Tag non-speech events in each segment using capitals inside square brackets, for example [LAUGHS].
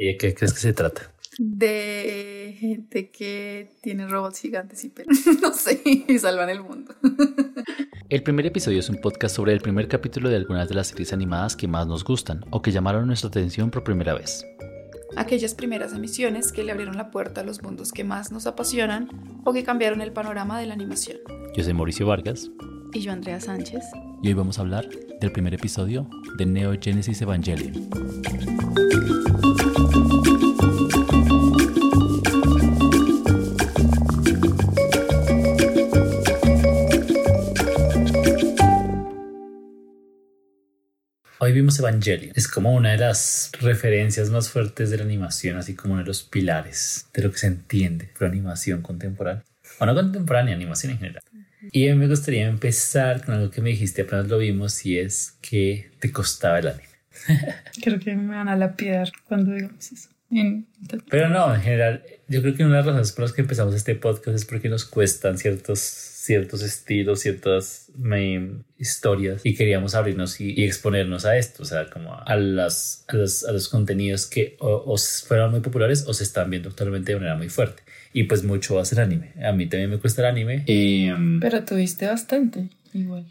¿Y de qué crees que se trata? De gente que tiene robots gigantes y [LAUGHS] no sé, y salvan el mundo. [LAUGHS] El primer episodio es un podcast sobre el primer capítulo de algunas de las series animadas que más nos gustan o que llamaron nuestra atención por primera vez. Aquellas primeras emisiones que le abrieron la puerta a los mundos que más nos apasionan o que cambiaron el panorama de la animación. Yo soy Mauricio Vargas. Y yo Andrea Sánchez. Y hoy vamos a hablar del primer episodio de Neo Genesis Evangelion. Hoy vimos Evangelion. Es como una de las referencias más fuertes de la animación, así como uno de los pilares de lo que se entiende por animación contemporánea. O no contemporánea, animación en general. Y a mí me gustaría empezar con algo que me dijiste apenas lo vimos y es que te costaba el anime. [LAUGHS] Creo que me van a lapidar cuando digamos eso. Pero no, en general, yo creo que una de las razones por las que empezamos este podcast es porque nos cuestan ciertos, ciertos estilos, ciertas historias y queríamos abrirnos y, exponernos a esto, o sea, como a, las, a, los, a los contenidos que o, fueron muy populares o se están viendo actualmente de manera muy fuerte. Y pues mucho va a ser anime. A mí también me cuesta el anime. Em, Pero tuviste bastante, igual.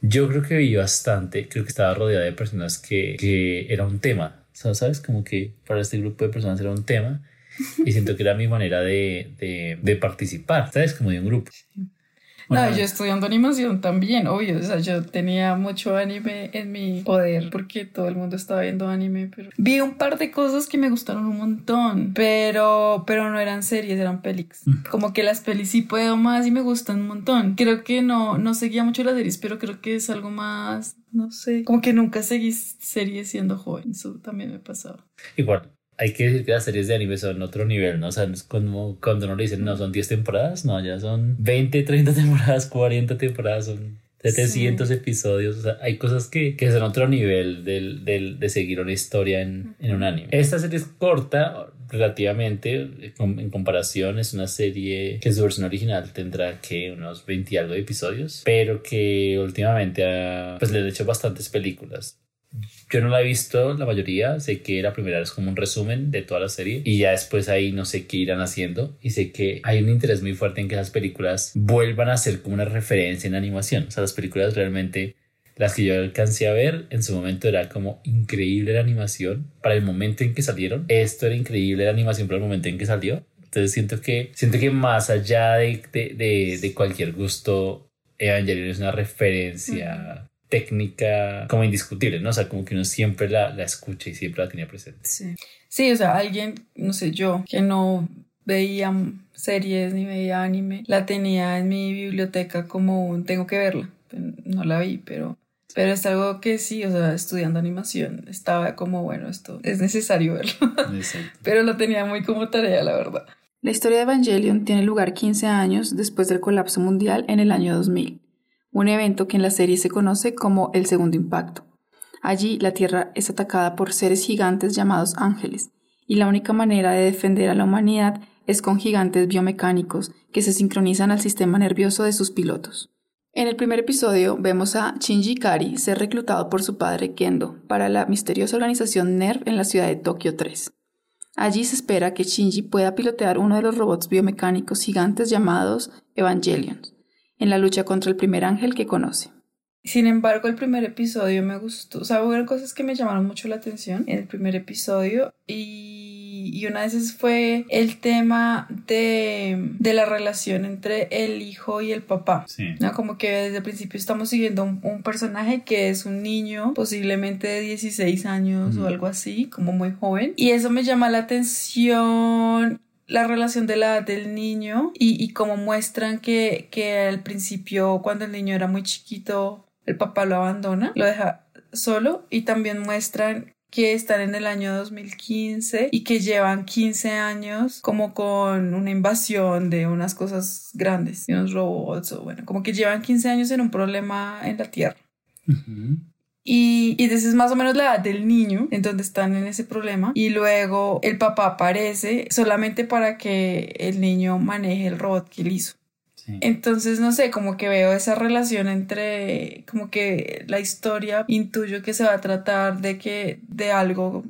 Yo creo que vi bastante, creo que estaba rodeada de personas que, que era un tema ¿sabes? Como que para este grupo de personas era un tema y siento que era mi manera de, de, de participar, ¿sabes? Como de un grupo no, yo estudiando animación también, obvio. O sea, yo tenía mucho anime en mi poder porque todo el mundo estaba viendo anime, pero vi un par de cosas que me gustaron un montón, pero, pero no eran series, eran pelis. Como que las pelis sí puedo más y me gustan un montón. Creo que no, no seguía mucho las series, pero creo que es algo más, no sé, como que nunca seguí series siendo joven. Eso también me pasaba. Igual, hay que decir que las series de anime son otro nivel, ¿no? O sea, es como cuando uno le dicen, no, son 10 temporadas, no, ya son 20, 30 [LAUGHS] temporadas, 40 temporadas, son 700 episodios, o sea, hay cosas que, que son otro nivel del, del, de seguir una historia en, en, un anime. Esta serie es corta, relativamente, en comparación, es una serie que su versión original tendrá que unos 20 y algo de episodios, pero que últimamente ha, pues le han hecho bastantes películas. Yo no la he visto la mayoría, sé que la primera es como un resumen de toda la serie y ya después ahí no sé qué irán haciendo y sé que hay un interés muy fuerte en que esas películas vuelvan a ser como una referencia en animación, o sea, las películas realmente las que yo alcancé a ver en su momento era como increíble la animación para el momento en que salieron, esto era increíble la animación para el momento en que salió, entonces siento que siento que más allá de, de, de, cualquier gusto Evangelion es una referencia técnica como indiscutible, ¿no? O sea, como que uno siempre la, la escucha y siempre la tenía presente. Sí. sí, o sea, alguien, no sé, yo, que no veía series ni veía anime, la tenía en mi biblioteca como un tengo que verla. No la vi, pero pero es algo que sí, o sea, estudiando animación, estaba como, bueno, esto es necesario verlo. [LAUGHS] Pero lo tenía muy como tarea, la verdad. La historia de Evangelion tiene lugar 15 años después del colapso mundial en el año 2000 un evento que en la serie se conoce como el segundo impacto. Allí la Tierra es atacada por seres gigantes llamados ángeles, y la única manera de defender a la humanidad es con gigantes biomecánicos que se sincronizan al sistema nervioso de sus pilotos. En el primer episodio vemos a Shinji Kari ser reclutado por su padre Kendo para la misteriosa organización NERV en la ciudad de Tokio 3. Allí se espera que Shinji pueda pilotear uno de los robots biomecánicos gigantes llamados Evangelions en la lucha contra el primer ángel que conoce. Sin embargo, el primer episodio me gustó. O sea, hubo cosas que me llamaron mucho la atención en el primer episodio y, y una de esas fue el tema de, de, la relación entre el hijo y el papá. Sí. ¿no? Como que desde el principio estamos siguiendo un, un, personaje que es un niño, posiblemente de 16 años o algo así, como muy joven. Y eso me llama la atención la relación de la del niño y, y cómo muestran que, que al principio cuando el niño era muy chiquito el papá lo abandona, lo deja solo y también muestran que están en el año 2015 y que llevan 15 años como con una invasión de unas cosas grandes, de unos robots o bueno, como que llevan 15 años en un problema en la Tierra. Y, y es más o menos la edad del niño, en donde están en ese problema. Y luego el papá aparece solamente para que el niño maneje el robot que él hizo. Entonces, no sé, como que veo esa relación entre, como que la historia intuyo que se va a tratar de que, de algo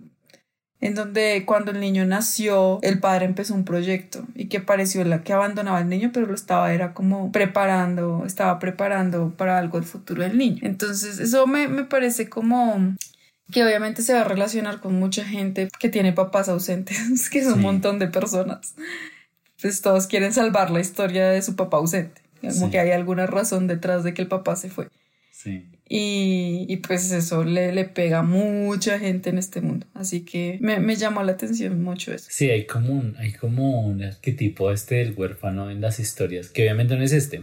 en donde cuando el niño nació, el padre empezó un proyecto y que pareció la que abandonaba al niño, pero lo estaba, era como preparando, estaba preparando para algo el futuro del niño. Entonces, eso me, me parece como que obviamente se va a relacionar con mucha gente que tiene papás ausentes, [LAUGHS] que es un montón de personas. Pues todos quieren salvar la historia de su papá ausente, como que hay alguna razón detrás de que el papá se fue. Sí. Y, y, pues eso le, le pega a mucha gente en este mundo. Así que me, me llamó la atención mucho eso. Sí, hay como un, hay como un arquetipo este del huérfano en las historias, que obviamente no es este,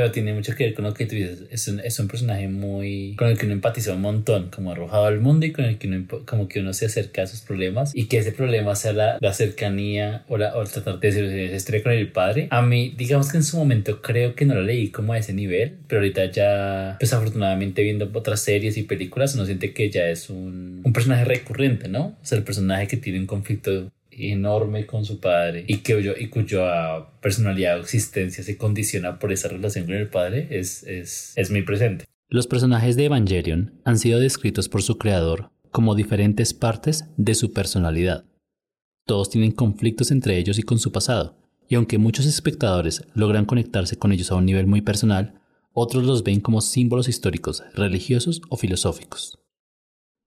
pero tiene mucho que ver con lo que tú dices. Es un, es un personaje muy. con el que uno empatiza un montón, como arrojado al mundo y con el que uno, como que uno se acerca a sus problemas y que ese problema sea la, la cercanía o, la, o tratar de esa historia con el padre. A mí, digamos que en su momento creo que no lo leí como a ese nivel, pero ahorita ya, pues afortunadamente viendo otras series y películas, uno siente que ya es un, un personaje recurrente, ¿no? O sea, el personaje que tiene un conflicto enorme con su padre y, que y cuya personalidad o existencia se condiciona por esa relación con el padre es, es, es muy presente. Los personajes de Evangelion han sido descritos por su creador como diferentes partes de su personalidad. Todos tienen conflictos entre ellos y con su pasado, y aunque muchos espectadores logran conectarse con ellos a un nivel muy personal, otros los ven como símbolos históricos, religiosos o filosóficos.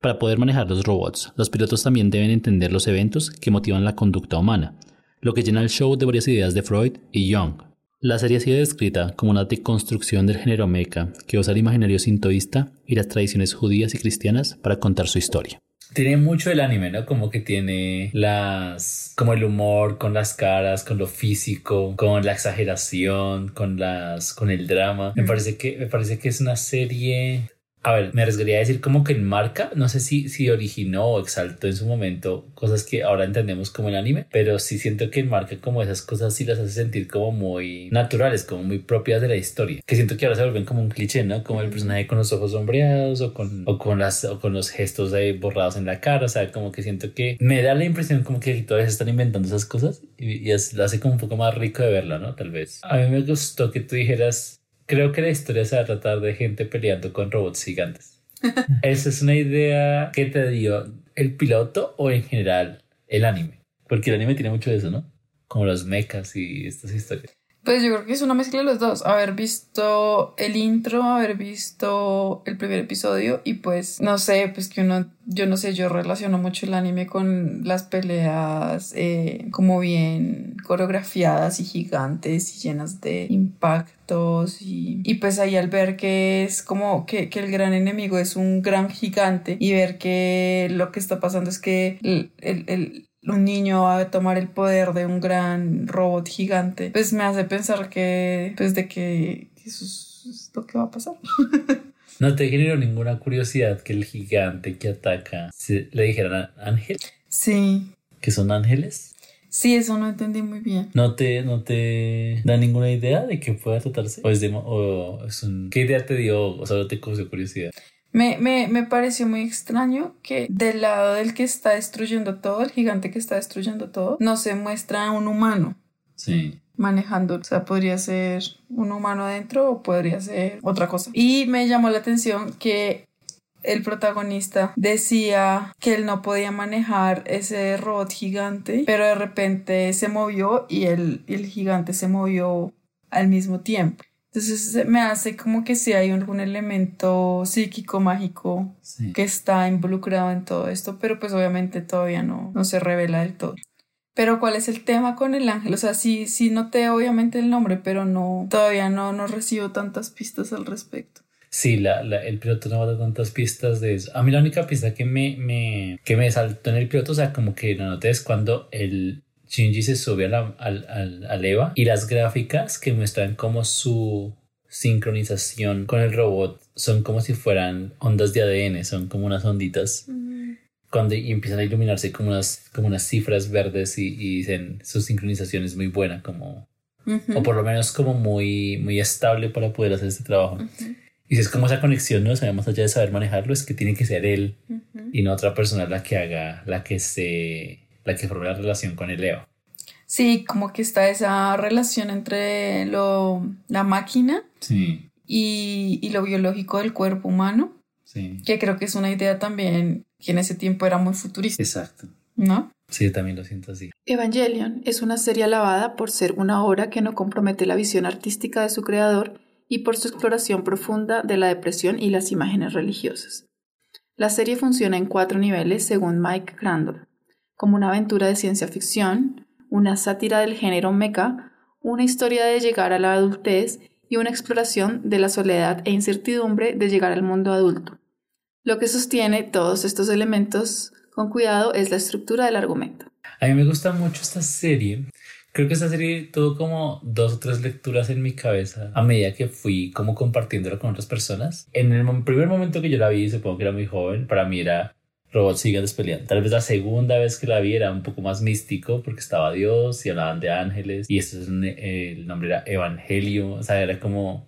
Para poder manejar los robots, los pilotos también deben entender los eventos que motivan la conducta humana, lo que llena el show de varias ideas de Freud y Jung. La serie ha sido descrita como una deconstrucción del género mecha que usa el imaginario sintoísta y las tradiciones judías y cristianas para contar su historia. Tiene mucho el anime, ¿no? Como que tiene las. como el humor, con las caras, con lo físico, con la exageración, con las. con el drama. Me parece que, me parece que es una serie a ver, me arriesgaría a decir como que enmarca, no sé si, si originó o exaltó en su momento cosas que ahora entendemos como el anime, pero sí siento que enmarca como esas cosas sí las hace sentir como muy naturales, como muy propias de la historia, que siento que ahora se vuelven como un cliché, ¿no? Como el personaje con los ojos sombreados o con, o con, las, o con los gestos ahí borrados en la cara, o sea, como que siento que me da la impresión como que todavía se están inventando esas cosas y, y lo hace como un poco más rico de verla, ¿no? Tal vez. A mí me gustó que tú dijeras Creo que la historia se va a tratar de gente peleando con robots gigantes. [LAUGHS] ¿Esa es una idea que te dio el piloto o en general el anime? Porque el anime tiene mucho de eso, ¿no? Como los mechas y estas historias. Pues yo creo que es una mezcla de los dos. Haber visto el intro, haber visto el primer episodio y pues no sé, pues que uno, yo no sé, yo relaciono mucho el anime con las peleas eh, como bien coreografiadas y gigantes y llenas de impactos y, y pues ahí al ver que es como que, que, el gran enemigo es un gran gigante y ver que lo que está pasando es que el, el, el un niño va a tomar el poder de un gran robot gigante, pues me hace pensar que, pues de que eso es lo que va a pasar. [LAUGHS] ¿No te generó ninguna curiosidad que el gigante que ataca le dijeran ángel? Sí. ¿Que son ángeles? Sí, eso no entendí muy bien. ¿No te, no te da ninguna idea de que pueda tratarse? ¿O es, de, o es un... ¿Qué idea te dio o solo te causó curiosidad? Me, me, me, pareció muy extraño que del lado del que está destruyendo todo, el gigante que está destruyendo todo, no se muestra un humano. Sí. Manejando. O sea, podría ser un humano adentro o podría ser otra cosa. Y me llamó la atención que el protagonista decía que él no podía manejar ese robot gigante, pero de repente se movió y el, el gigante se movió al mismo tiempo. Entonces me hace como que si hay algún elemento psíquico, mágico que está involucrado en todo esto, pero pues obviamente todavía no, no se revela del todo. Pero ¿cuál es el tema con el ángel? O sea, sí, sí noté obviamente el nombre, pero no, todavía no, no recibo tantas pistas al respecto. Sí, la, el piloto no da tantas pistas de eso. A mí la única pista que me, me, que me saltó en el piloto, o sea, como que lo noté es cuando el, Shinji se sube a la, al, EVA y las gráficas que muestran como su sincronización con el robot son como si fueran ondas de ADN, son como unas onditas. Cuando empiezan a iluminarse como unas, como unas cifras verdes y, dicen su sincronización es muy buena, como, o por lo menos como muy, muy estable para poder hacer este trabajo. Y si es como esa conexión, ¿no? Más allá de saber manejarlo, es que tiene que ser él y no otra persona la que haga, la que se la que forma la relación con el Leo. Sí, como que está esa relación entre lo, la máquina sí. y, y, lo biológico del cuerpo humano. Sí. Que creo que es una idea también que en ese tiempo era muy futurista. Exacto. ¿No? Sí, también lo siento así. Evangelion es una serie alabada por ser una obra que no compromete la visión artística de su creador y por su exploración profunda de la depresión y las imágenes religiosas. La serie funciona en cuatro niveles según Mike Crandall, como una aventura de ciencia ficción, una sátira del género mecha, una historia de llegar a la adultez y una exploración de la soledad e incertidumbre de llegar al mundo adulto. Lo que sostiene todos estos elementos con cuidado es la estructura del argumento. A mí me gusta mucho esta serie. Creo que esta serie tuvo como dos o tres lecturas en mi cabeza a medida que fui como compartiéndola con otras personas. En el primer momento que yo la vi, supongo que era muy joven, para mí era robots gigantes peleando. Tal vez la segunda vez que la vi era un poco más místico porque estaba Dios y hablaban de ángeles y este es el nombre era Evangelio, o sea, era como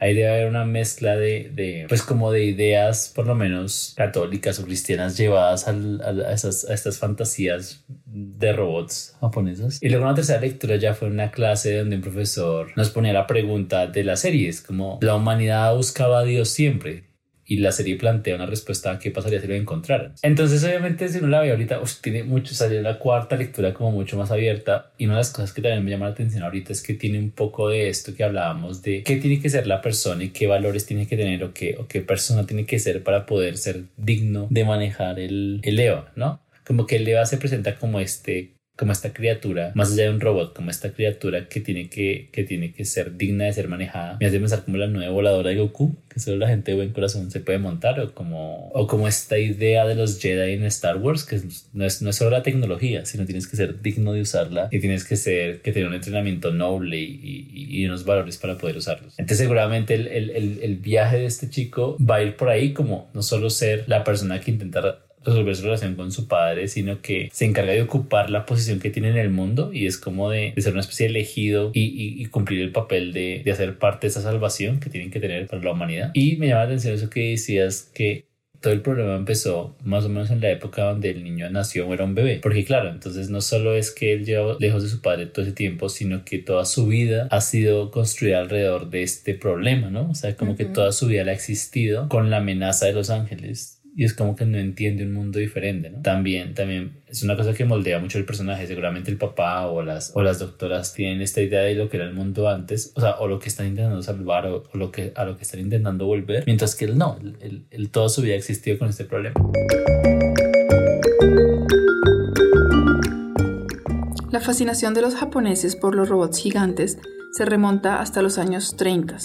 ahí debe haber una mezcla de, de, pues como de ideas por lo menos católicas o cristianas llevadas al, a, esas, a estas fantasías de robots japonesas. Y luego una tercera lectura ya fue una clase donde un profesor nos ponía la pregunta de las series, como la humanidad buscaba a Dios siempre y la serie plantea una respuesta a qué pasaría si lo encontraran. Entonces, obviamente, si no la veo ahorita, tiene mucho, salió la cuarta lectura como mucho más abierta y una de las cosas que también me llama la atención ahorita es que tiene un poco de esto que hablábamos de qué tiene que ser la persona y qué valores tiene que tener o qué, o qué persona tiene que ser para poder ser digno de manejar el, el EVA, ¿no? Como que el EVA se presenta como este como esta criatura, más allá de un robot, como esta criatura que tiene que, que tiene que ser digna de ser manejada. Me hace pensar como la nueva voladora de Goku, que solo la gente de buen corazón se puede montar, o como, o como esta idea de los Jedi en Star Wars, que no es, no es solo la tecnología, sino tienes que ser digno de usarla y tienes que ser, que tener un entrenamiento noble y, y, unos valores para poder usarlos. Entonces seguramente el, el, el viaje de este chico va a ir por ahí como no solo ser la persona que intenta resolver su relación con su padre, sino que se encarga de ocupar la posición que tiene en el mundo y es como de, ser una especie de elegido y, y, cumplir el papel de, de, hacer parte de esa salvación que tienen que tener para la humanidad. Y me llama la atención eso que decías que todo el problema empezó más o menos en la época donde el niño nació o era un bebé. Porque claro, entonces no solo es que él lleva lejos de su padre todo ese tiempo, sino que toda su vida ha sido construida alrededor de este problema, ¿no? O sea, como que toda su vida le ha existido con la amenaza de los ángeles y es como que no entiende un mundo diferente, ¿no? También, también es una cosa que moldea mucho el personaje. Seguramente el papá o las, o las doctoras tienen esta idea de lo que era el mundo antes, o sea, o lo que están intentando salvar o, lo que, a lo que están intentando volver, mientras que él no, él, él toda su vida existió con este problema. La fascinación de los japoneses por los robots gigantes se remonta hasta los años 30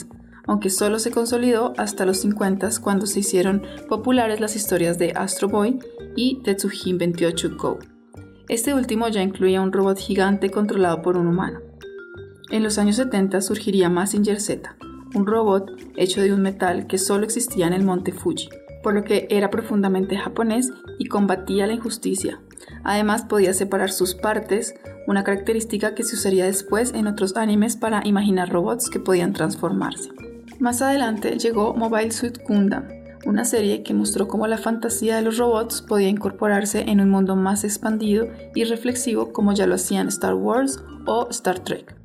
aunque solo se consolidó hasta los 50 cuando se hicieron populares las historias de Astro Boy y Tetsujin 28 Go. Este último ya incluía un robot gigante controlado por un humano. En los años 70 surgiría Massinger Z, un robot hecho de un metal que solo existía en el monte Fuji, por lo que era profundamente japonés y combatía la injusticia. Además podía separar sus partes, una característica que se usaría después en otros animes para imaginar robots que podían transformarse. Más adelante llegó Mobile Suit Gundam, una serie que mostró cómo la fantasía de los robots podía incorporarse en un mundo más expandido y reflexivo como ya lo hacían Star Wars o Star Trek.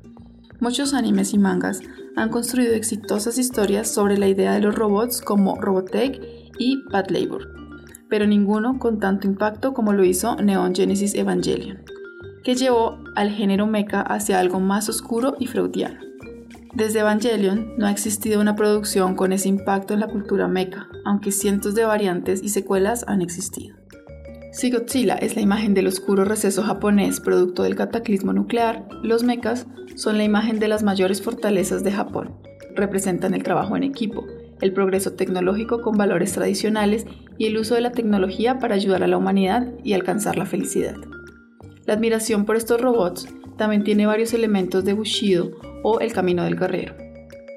Muchos animes y mangas han construido exitosas historias sobre la idea de los robots como Robotech y Bad Labor, pero ninguno con tanto impacto como lo hizo Neon Genesis Evangelion, que llevó al género mecha hacia algo más oscuro y freudiano. Desde Evangelion no ha existido una producción con ese impacto en la cultura mecha, aunque cientos de variantes y secuelas han existido. Si Godzilla es la imagen del oscuro receso japonés producto del cataclismo nuclear, los mechas son la imagen de las mayores fortalezas de Japón. Representan el trabajo en equipo, el progreso tecnológico con valores tradicionales y el uso de la tecnología para ayudar a la humanidad y alcanzar la felicidad. La admiración por estos robots también tiene varios elementos de Bushido o el camino del guerrero.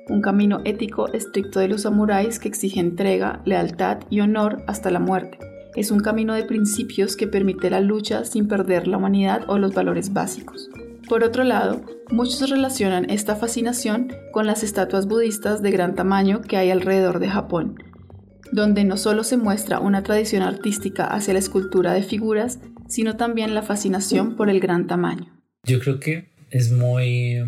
Un camino ético estricto de los samuráis que exige entrega, lealtad y honor hasta la muerte. Es un camino de principios que permite la lucha sin perder la humanidad o los valores básicos. Por otro lado, muchos relacionan esta fascinación con las estatuas budistas de gran tamaño que hay alrededor de Japón, donde no solo se muestra una tradición artística hacia la escultura de figuras, sino también la fascinación por el gran tamaño. Yo creo que es muy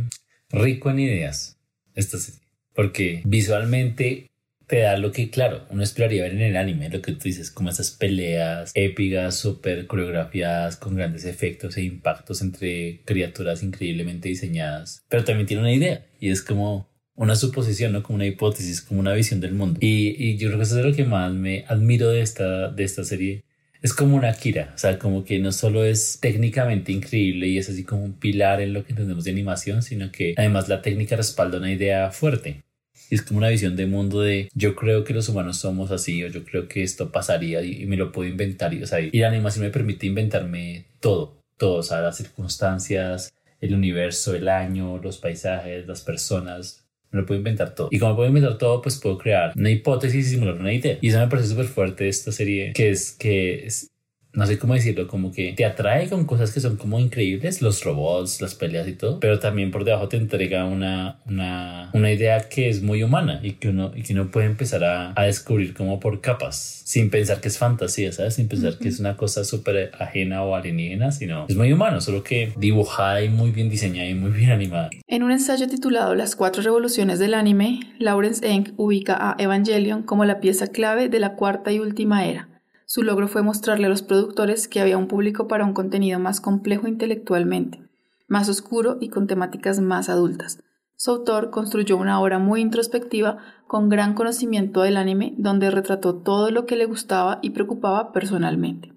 rico en ideas esta serie, porque visualmente te da lo que, claro, uno esperaría ver en el anime, lo que tú dices, como esas peleas épicas, súper coreografiadas, con grandes efectos e impactos entre criaturas increíblemente diseñadas. Pero también tiene una idea y es como una suposición, ¿no? Como una hipótesis, como una visión del mundo. Y, y yo creo que eso es lo que más me admiro de esta, de esta serie es como una Kira, o sea, como que no solo es técnicamente increíble y es así como un pilar en lo que entendemos de animación, sino que además la técnica respalda una idea fuerte. Y es como una visión de mundo de yo creo que los humanos somos así o yo creo que esto pasaría y, me lo puedo inventar. Y, o sea, y la animación me permite inventarme todo, todo, o sea, las circunstancias, el universo, el año, los paisajes, las personas, me lo puedo inventar todo. Y como puedo inventar todo, pues puedo crear una hipótesis y simular una idea. Y eso me parece súper fuerte esta serie, que es que es, no sé cómo decirlo, como que te atrae con cosas que son como increíbles, los robots, las peleas y todo, pero también por debajo te entrega una, una, una idea que es muy humana y que uno, y que uno puede empezar a, a descubrir como por capas, sin pensar que es fantasía, ¿sabes? Sin pensar que es una cosa súper ajena o alienígena, sino es muy humano, solo que dibujada y muy bien diseñada y muy bien animada. En un ensayo titulado Las cuatro revoluciones del anime, Lawrence Eng ubica a Evangelion como la pieza clave de la cuarta y última era su logro fue mostrarle a los productores que había un público para un contenido más complejo intelectualmente, más oscuro y con temáticas más adultas. Su autor construyó una obra muy introspectiva con gran conocimiento del anime donde retrató todo lo que le gustaba y preocupaba personalmente.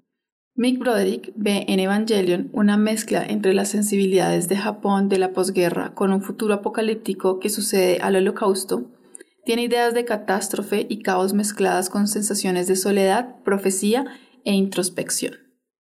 Mick Broderick ve en Evangelion una mezcla entre las sensibilidades de Japón de la posguerra con un futuro apocalíptico que sucede al holocausto tiene ideas de catástrofe y caos mezcladas con sensaciones de soledad, profecía e introspección.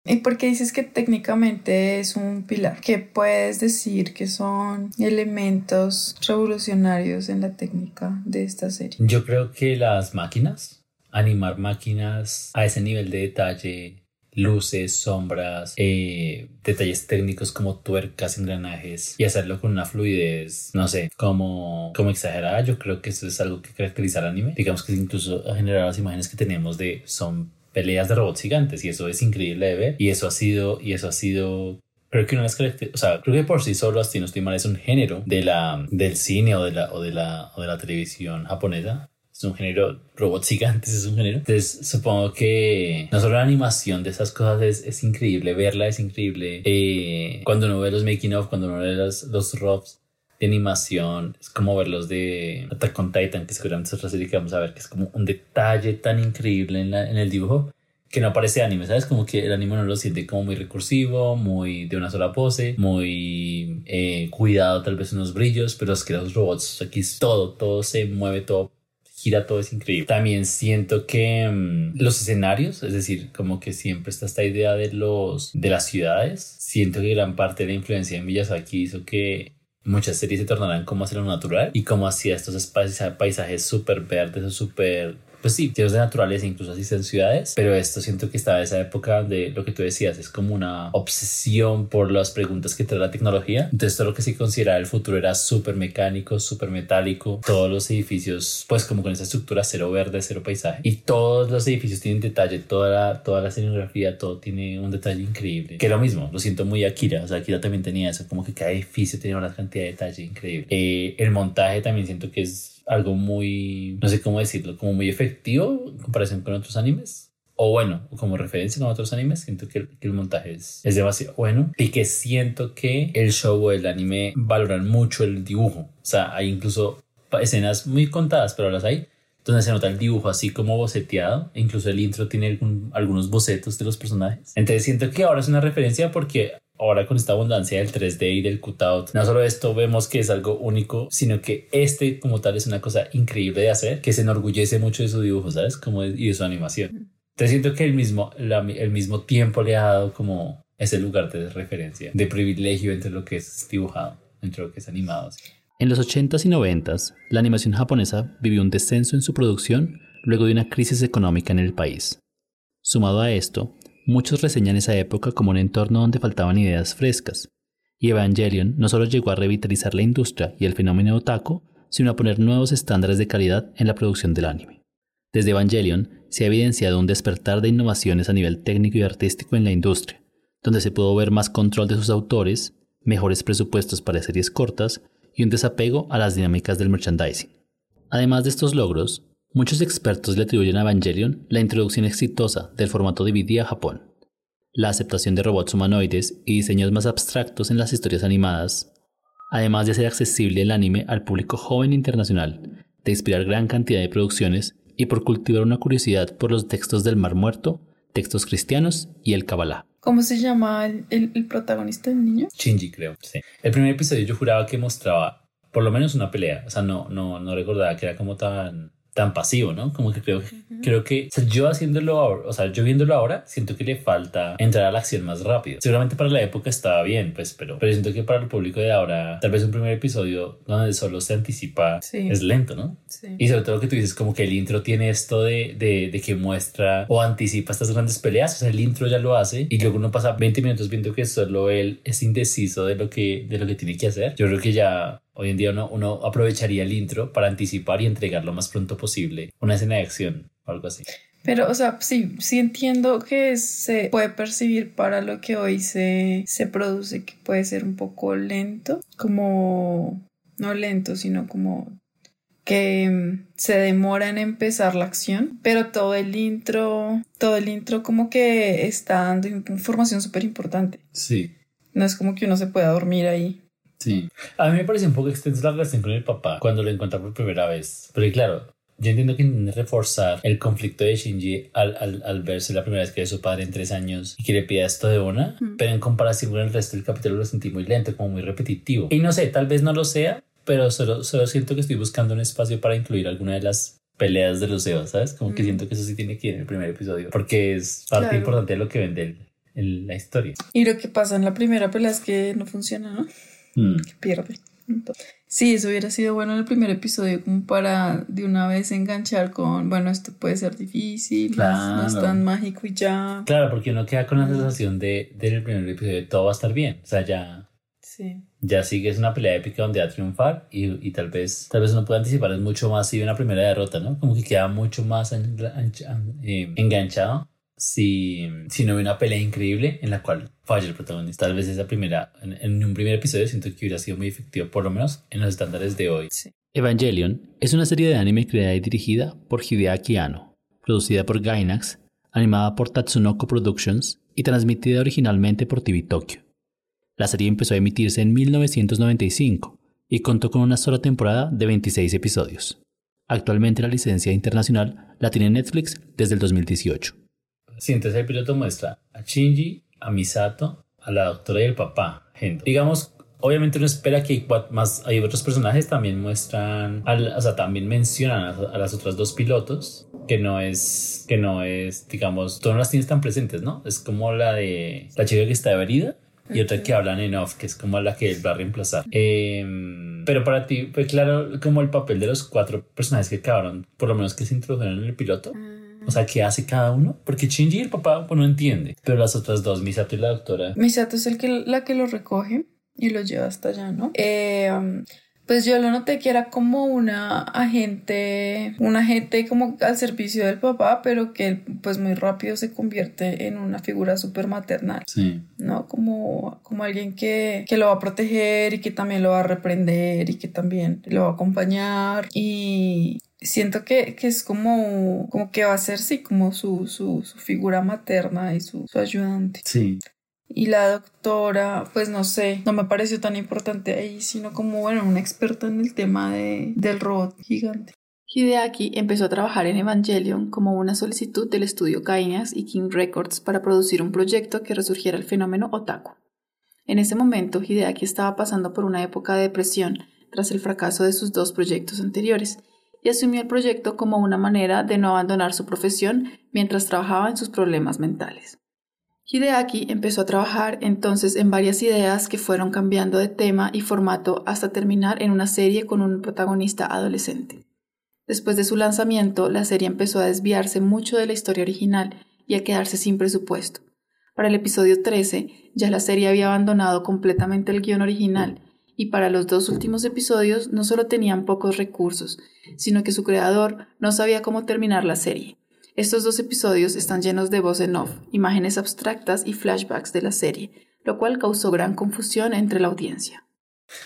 ¿Y por qué dices que técnicamente es un pilar? ¿Qué puedes decir que son elementos revolucionarios en la técnica de esta serie? Yo creo que las máquinas, animar máquinas a ese nivel de detalle, luces, sombras, eh, detalles técnicos como tuercas, engranajes y hacerlo con una fluidez, no sé, como, como exagerada. Yo creo que eso es algo que caracteriza al anime. Digamos que incluso ha generado las imágenes que tenemos de son peleas de robots gigantes y eso es increíble de ver y eso ha sido y eso ha sido creo que una de las o sea, creo que por sí solo, así no estoy mal, es un género de la, del cine o de la, o de la, o de la televisión japonesa es un género, robots gigantes es un género. Entonces supongo que no solo la animación de esas cosas es, es increíble, verla es increíble. Eh, cuando uno ve los making of, cuando uno ve los, los robs de animación, es como verlos de Attack on Titan, que seguramente es otra serie que vamos a ver, que es como un detalle tan increíble en, la, en el dibujo que no parece anime, ¿sabes? Como que el anime no lo siente como muy recursivo, muy de una sola pose, muy eh, cuidado tal vez unos brillos, pero es que los robots aquí es todo, todo se mueve, todo gira todo es increíble. También siento que mm, los escenarios, es decir, como que siempre está esta idea de los de las ciudades. Siento que gran parte de la influencia de Miyazaki hizo que muchas series se tornaran como hacia lo natural y como hacía estos paisajes súper verdes o súper pues sí, tierras de naturaleza, incluso así en ciudades, pero esto siento que estaba esa época de lo que tú decías, es como una obsesión por las preguntas que trae la tecnología. Entonces todo lo que se consideraba el futuro era súper mecánico, súper metálico, todos los edificios pues como con esa estructura cero verde, cero paisaje y todos los edificios tienen detalle, toda la, toda la escenografía, todo tiene un detalle increíble. Que lo mismo, lo siento muy Akira, o sea, Akira también tenía eso, como que cada edificio tenía una cantidad de detalle increíble. Eh, el montaje también siento que es algo muy, no sé cómo decirlo, como muy efectivo en comparación con otros animes. O bueno, como referencia con otros animes, siento que, el montaje es, es, demasiado bueno y que siento que el show o el anime valoran mucho el dibujo. O sea, hay incluso escenas muy contadas, pero las hay, donde se nota el dibujo así como boceteado. Incluso el intro tiene algunos bocetos de los personajes. Entonces siento que ahora es una referencia porque ahora con esta abundancia del 3D y del cutout, no solo esto vemos que es algo único, sino que este como tal es una cosa increíble de hacer, que se enorgullece mucho de su dibujo, ¿sabes? Como y de su animación. Te siento que el mismo, el mismo tiempo le ha dado como ese lugar de referencia, de privilegio entre lo que es dibujado, entre lo que es animado. En los 80s y 90s, la animación japonesa vivió un descenso en su producción luego de una crisis económica en el país. Sumado a esto, Muchos reseñan esa época como un entorno donde faltaban ideas frescas, y Evangelion no solo llegó a revitalizar la industria y el fenómeno otaku, sino a poner nuevos estándares de calidad en la producción del anime. Desde Evangelion se ha evidenciado un despertar de innovaciones a nivel técnico y artístico en la industria, donde se pudo ver más control de sus autores, mejores presupuestos para series cortas y un desapego a las dinámicas del merchandising. Además de estos logros, Muchos expertos le atribuyen a Evangelion la introducción exitosa del formato DVD a Japón, la aceptación de robots humanoides y diseños más abstractos en las historias animadas, además de hacer accesible el anime al público joven internacional, de inspirar gran cantidad de producciones y por cultivar una curiosidad por los textos del Mar Muerto, textos cristianos y el Kabbalah. ¿Cómo se llama el, el- el protagonista del niño? Shinji, creo. Sí. El primer episodio yo juraba que mostraba por lo menos una pelea. O sea, no, no, no recordaba que era como tan, tan pasivo, ¿no? Como que creo, creo que o sea, yo haciéndolo ahora, o sea, yo viéndolo ahora, siento que le falta entrar a la acción más rápido. Seguramente para la época estaba bien, pues, pero, pero siento que para el público de ahora, tal vez un primer episodio donde solo se anticipa Sí. es lento, ¿no? Sí. Y sobre todo lo que tú dices, como que el intro tiene esto de, de, de que muestra o anticipa estas grandes peleas. O sea, el intro ya lo hace y luego uno pasa 20 minutos viendo que solo él es indeciso de lo que, de lo que tiene que hacer. Yo creo que ya hoy en día uno, uno aprovecharía el intro para anticipar y entregar lo más pronto posible una escena de acción o algo así. Pero, o sea, sí, sí entiendo que se puede percibir para lo que hoy se, se produce, que puede ser un poco lento, como, no lento, sino como que mm, se demora en empezar la acción, pero todo el intro, todo el intro como que está dando información súper importante. Sí. No es como que uno se pueda dormir ahí. Sí. A mí me parece un poco extensa la relación con el papá cuando lo encuentra por primera vez. Pero claro, yo entiendo que intentan reforzar el conflicto de Shinji al, al, al verse la primera vez que ve a su padre en tres años y que le pida esto de una, pero en comparación con el resto del capítulo lo sentí muy lento, como muy repetitivo. Y no sé, tal vez no lo sea, pero solo, solo siento que estoy buscando un espacio para incluir alguna de las peleas de los Evas, ¿sabes? Como que Mm. siento que eso sí tiene que ir en el primer episodio, porque es parte Claro. importante de lo que vende el- el- la historia. Y lo que pasa en la primera pelea es que no funciona, ¿no? Mm. pierde. Sí, eso hubiera sido bueno en el primer episodio, como para de una vez enganchar con, bueno, esto puede ser difícil, no es- no es Claro. tan mágico y ya. Claro, porque uno queda con la sensación de del primer episodio de todo va a estar bien. O sea, ya, Sí. ya sí que es una pelea épica donde va a triunfar y, y tal vez tal vez uno pueda anticipar es mucho más si una primera derrota, ¿no? Como que queda mucho más eh, enganchado si, no ve una pelea increíble en la cual falla el protagonista. Tal vez esa primera, en, en un primer episodio siento que hubiera sido muy efectivo, por lo menos en los estándares de hoy. Evangelion es una serie de anime creada y dirigida por Hideaki Anno, producida por Gainax, animada por Tatsunoko Productions y transmitida originalmente por TV Tokyo. La serie empezó a emitirse en 1995 y contó con una sola temporada de 26 episodios. Actualmente la licencia internacional la tiene Netflix desde el 2018. Sí, entonces el piloto muestra a Shinji, a Misato, a la doctora y el papá, Gendo. Digamos, obviamente uno espera que más, hay otros personajes también muestran, al- o sea, también mencionan a, a las otras dos pilotos, que no es, que no es, digamos, tú no las tienes tan presentes, ¿no? Es como la de la chica que está herida y otra que hablan en off, que es como la que él va a reemplazar. Em, pero para ti fue claro como el papel de los cuatro personajes que acabaron, por lo menos que se introdujeron en el piloto. O sea, ¿qué hace cada uno? Porque Shinji y el papá pues, no entiende. Pero las otras dos, Misato y la doctora. Misato es el que, la que lo recoge y lo lleva hasta allá, ¿no? Eh, um, pues yo lo noté que era como una agente, un agente como al servicio del papá, pero que pues muy rápido se convierte en una figura súper maternal. Sí. ¿no? Como, como alguien que, que lo va a proteger y que también lo va a reprender y que también lo va a acompañar y siento que, que es como, como que va a ser, sí, como su, su, su figura materna y su, su ayudante. Sí. Y la doctora, pues no sé, no me pareció tan importante ahí, sino como, bueno, una experta en el tema de, del robot gigante. Hideaki empezó a trabajar en Evangelion como una solicitud del estudio Gainax y King Records para producir un proyecto que resurgiera el fenómeno otaku. En ese momento, Hideaki estaba pasando por una época de depresión tras el fracaso de sus dos proyectos anteriores y asumió el proyecto como una manera de no abandonar su profesión mientras trabajaba en sus problemas mentales. Hideaki empezó a trabajar entonces en varias ideas que fueron cambiando de tema y formato hasta terminar en una serie con un protagonista adolescente. Después de su lanzamiento, la serie empezó a desviarse mucho de la historia original y a quedarse sin presupuesto. Para el episodio 13, ya la serie había abandonado completamente el guion original y para los dos últimos episodios no solo tenían pocos recursos, sino que su creador no sabía cómo terminar la serie. Estos dos episodios están llenos de voz en off, imágenes abstractas y flashbacks de la serie, lo cual causó gran confusión entre la audiencia.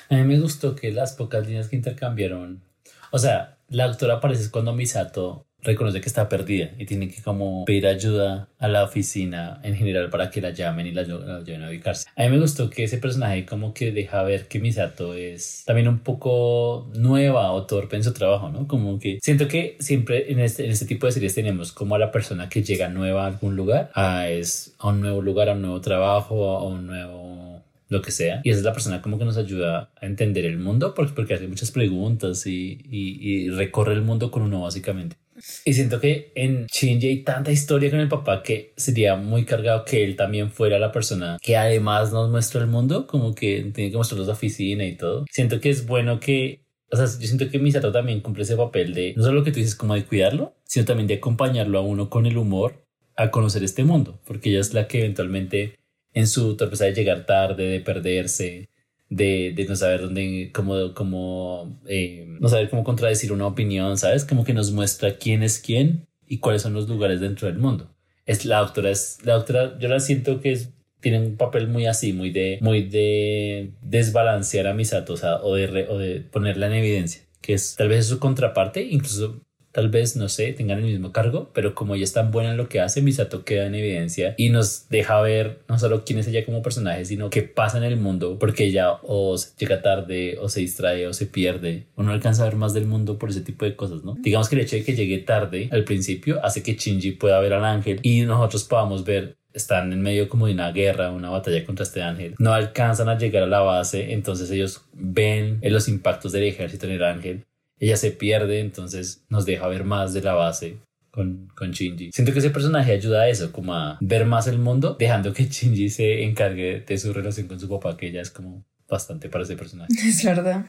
A mí me gustó que las pocas líneas que intercambiaron, O sea, la autora aparece cuando Misato reconoce que está perdida y tiene que como pedir ayuda a la oficina en general para que la llamen y la, la lleven a ubicarse. A mí me gustó que ese personaje como que deja ver que Misato es también un poco nueva o torpe en su trabajo, ¿no? Como que siento que siempre en este, en este tipo de series tenemos como a la persona que llega nueva a algún lugar, a, es, a un nuevo lugar, a un nuevo trabajo, a un nuevo lo que sea. Y esa es la persona como que nos ayuda a entender el mundo porque, porque hace muchas preguntas y, y, y recorre el mundo con uno básicamente. Y siento que en Shinji hay tanta historia con el papá que sería muy cargado que él también fuera la persona que además nos muestra el mundo, como que tiene que mostrarnos la oficina y todo. Siento que es bueno que, o sea, yo siento que Misato también cumple ese papel de no solo lo que tú dices como de cuidarlo, sino también de acompañarlo a uno con el humor a conocer este mundo, porque ella es la que eventualmente en su torpeza de llegar tarde, de perderse, de, de no saber dónde, cómo, cómo eh, no saber cómo contradecir una opinión, ¿sabes? Como que nos muestra quién es quién y cuáles son los lugares dentro del mundo. Es la doctora, es la doctora, yo la siento que es, tiene un papel muy así, muy de, muy de desbalancear a Misato, o, sea, o, de, o de ponerla en evidencia, que es tal vez su contraparte, incluso tal vez, no sé, tengan el mismo cargo, pero como ella es tan buena en lo que hace, Misato queda en evidencia y nos deja ver no solo quién es ella como personaje, sino qué pasa en el mundo, porque ella o se llega tarde, o se distrae, o se pierde, o no alcanza a ver más del mundo por ese tipo de cosas, ¿no? Digamos que el hecho de que llegue tarde al principio hace que Shinji pueda ver al ángel y nosotros podamos ver están en medio como de una guerra, una batalla contra este ángel. No alcanzan a llegar a la base, entonces ellos ven los impactos del ejército en el ángel ella se pierde, entonces nos deja ver más de la base con, con Shinji. Siento que ese personaje ayuda a eso, como a ver más el mundo, dejando que [LAUGHS] Shinji se encargue de su relación con su papá, que ella es como bastante para ese personaje. [LAUGHS] Es verdad.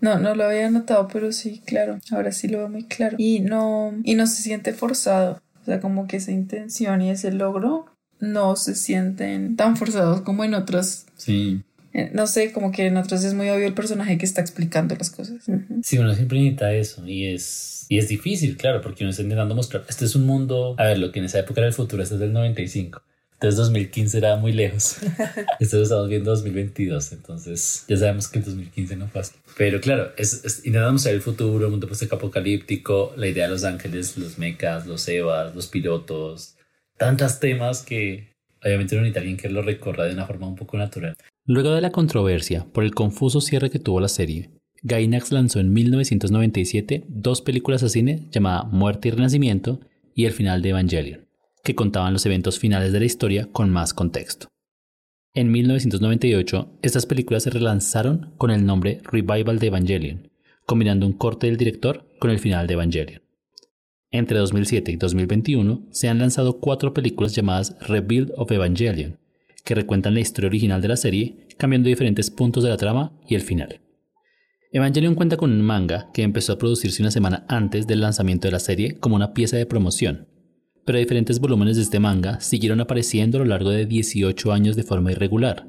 No, no lo había notado, pero sí, claro. Ahora sí lo veo muy claro. Y no, y no se siente forzado. O sea, como que esa intención y ese logro no se sienten tan forzados como en otros Sí. Eh, no sé, como que en otros es muy obvio el personaje que está explicando las cosas. Sí, uno siempre necesita eso y es, y es difícil, claro, porque uno está intentando mostrar, este es un mundo, a ver, lo que en esa época era el futuro, este es del 95. Entonces 2015 era muy lejos. [LAUGHS] Esto lo estamos viendo 2022, entonces ya sabemos que el 2015 no pasa. Pero claro, es, es, intentando mostrar el futuro, un mundo post-apocalíptico, la idea de los ángeles, los mechas, los evas, los pilotos, tantos temas que obviamente no necesita alguien que lo recorra de una forma un poco natural. Luego de la controversia por el confuso cierre que tuvo la serie, Gainax lanzó en 1997 dos películas a cine llamadas Muerte y Renacimiento y El final de Evangelion, que contaban los eventos finales de la historia con más contexto. En 1998, estas películas se relanzaron con el nombre Revival de Evangelion, combinando un corte del director con el final de Evangelion. Entre 2007 y 2021 se han lanzado cuatro películas llamadas Rebuild of Evangelion, que recuentan la historia original de la serie, cambiando diferentes puntos de la trama y el final. Evangelion cuenta con un manga que empezó a producirse una semana antes del lanzamiento de la serie como una pieza de promoción, pero diferentes volúmenes de este manga siguieron apareciendo a lo largo de 18 años de forma irregular.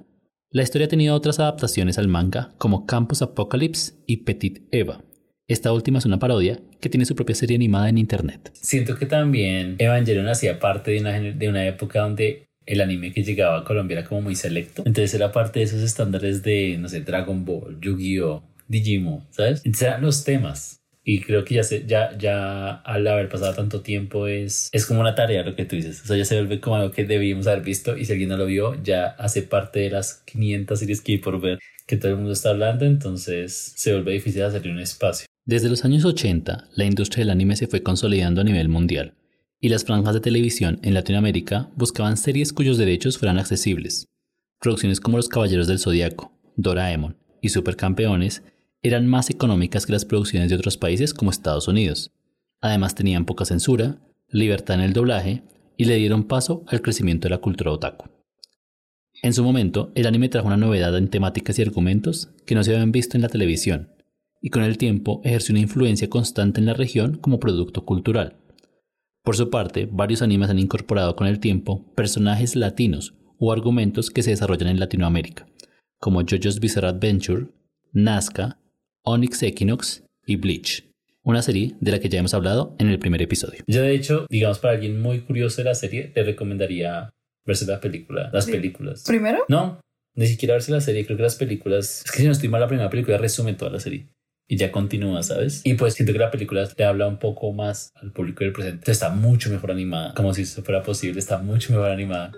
La historia ha tenido otras adaptaciones al manga como Campus Apocalypse y Petit Eva. Esta última es una parodia que tiene su propia serie animada en internet. Siento que también Evangelion hacía parte de una, de una época donde el anime que llegaba a Colombia era como muy selecto. Entonces era parte de esos estándares de, no sé, Dragon Ball, Yu-Gi-Oh, Digimon, ¿sabes? Entonces eran los temas. Y creo que ya, se, ya, ya al haber pasado tanto tiempo es, es como una tarea lo que tú dices. O sea, ya se vuelve como algo que debíamos haber visto y si alguien no lo vio, ya hace parte de las 500 series que hay por ver que todo el mundo está hablando, entonces se vuelve difícil hacerle un espacio. Desde los años 80, la industria del anime se fue consolidando a nivel mundial y las franjas de televisión en Latinoamérica buscaban series cuyos derechos fueran accesibles. Producciones como Los Caballeros del Zodiaco, Doraemon y Supercampeones eran más económicas que las producciones de otros países como Estados Unidos. Además tenían poca censura, libertad en el doblaje y le dieron paso al crecimiento de la cultura otaku. En su momento, el anime trajo una novedad en temáticas y argumentos que no se habían visto en la televisión, y con el tiempo ejerció una influencia constante en la región como producto cultural. Por su parte, varios animes han incorporado con el tiempo personajes latinos o argumentos que se desarrollan en Latinoamérica, como JoJo's Bizarre Adventure, Nazca, Onyx Equinox y Bleach, una serie de la que ya hemos hablado en el primer episodio. Yo de hecho, digamos, para alguien muy curioso de la serie, te recomendaría verse la película, las Sí. películas. ¿Primero? No, ni siquiera verse la serie, creo que las películas, es que si no estoy mal, la primera película resume toda la serie. Y ya continúa, ¿sabes? Y pues siento que la película te habla un poco más al público del presente. Está mucho mejor animada, como si eso fuera posible, está mucho mejor animada.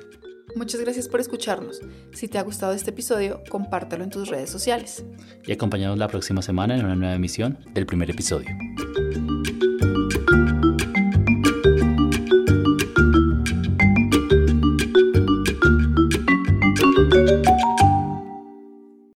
Muchas gracias por escucharnos. Si te ha gustado este episodio, compártelo en tus redes sociales. Y acompáñanos la próxima semana en una nueva emisión del primer episodio.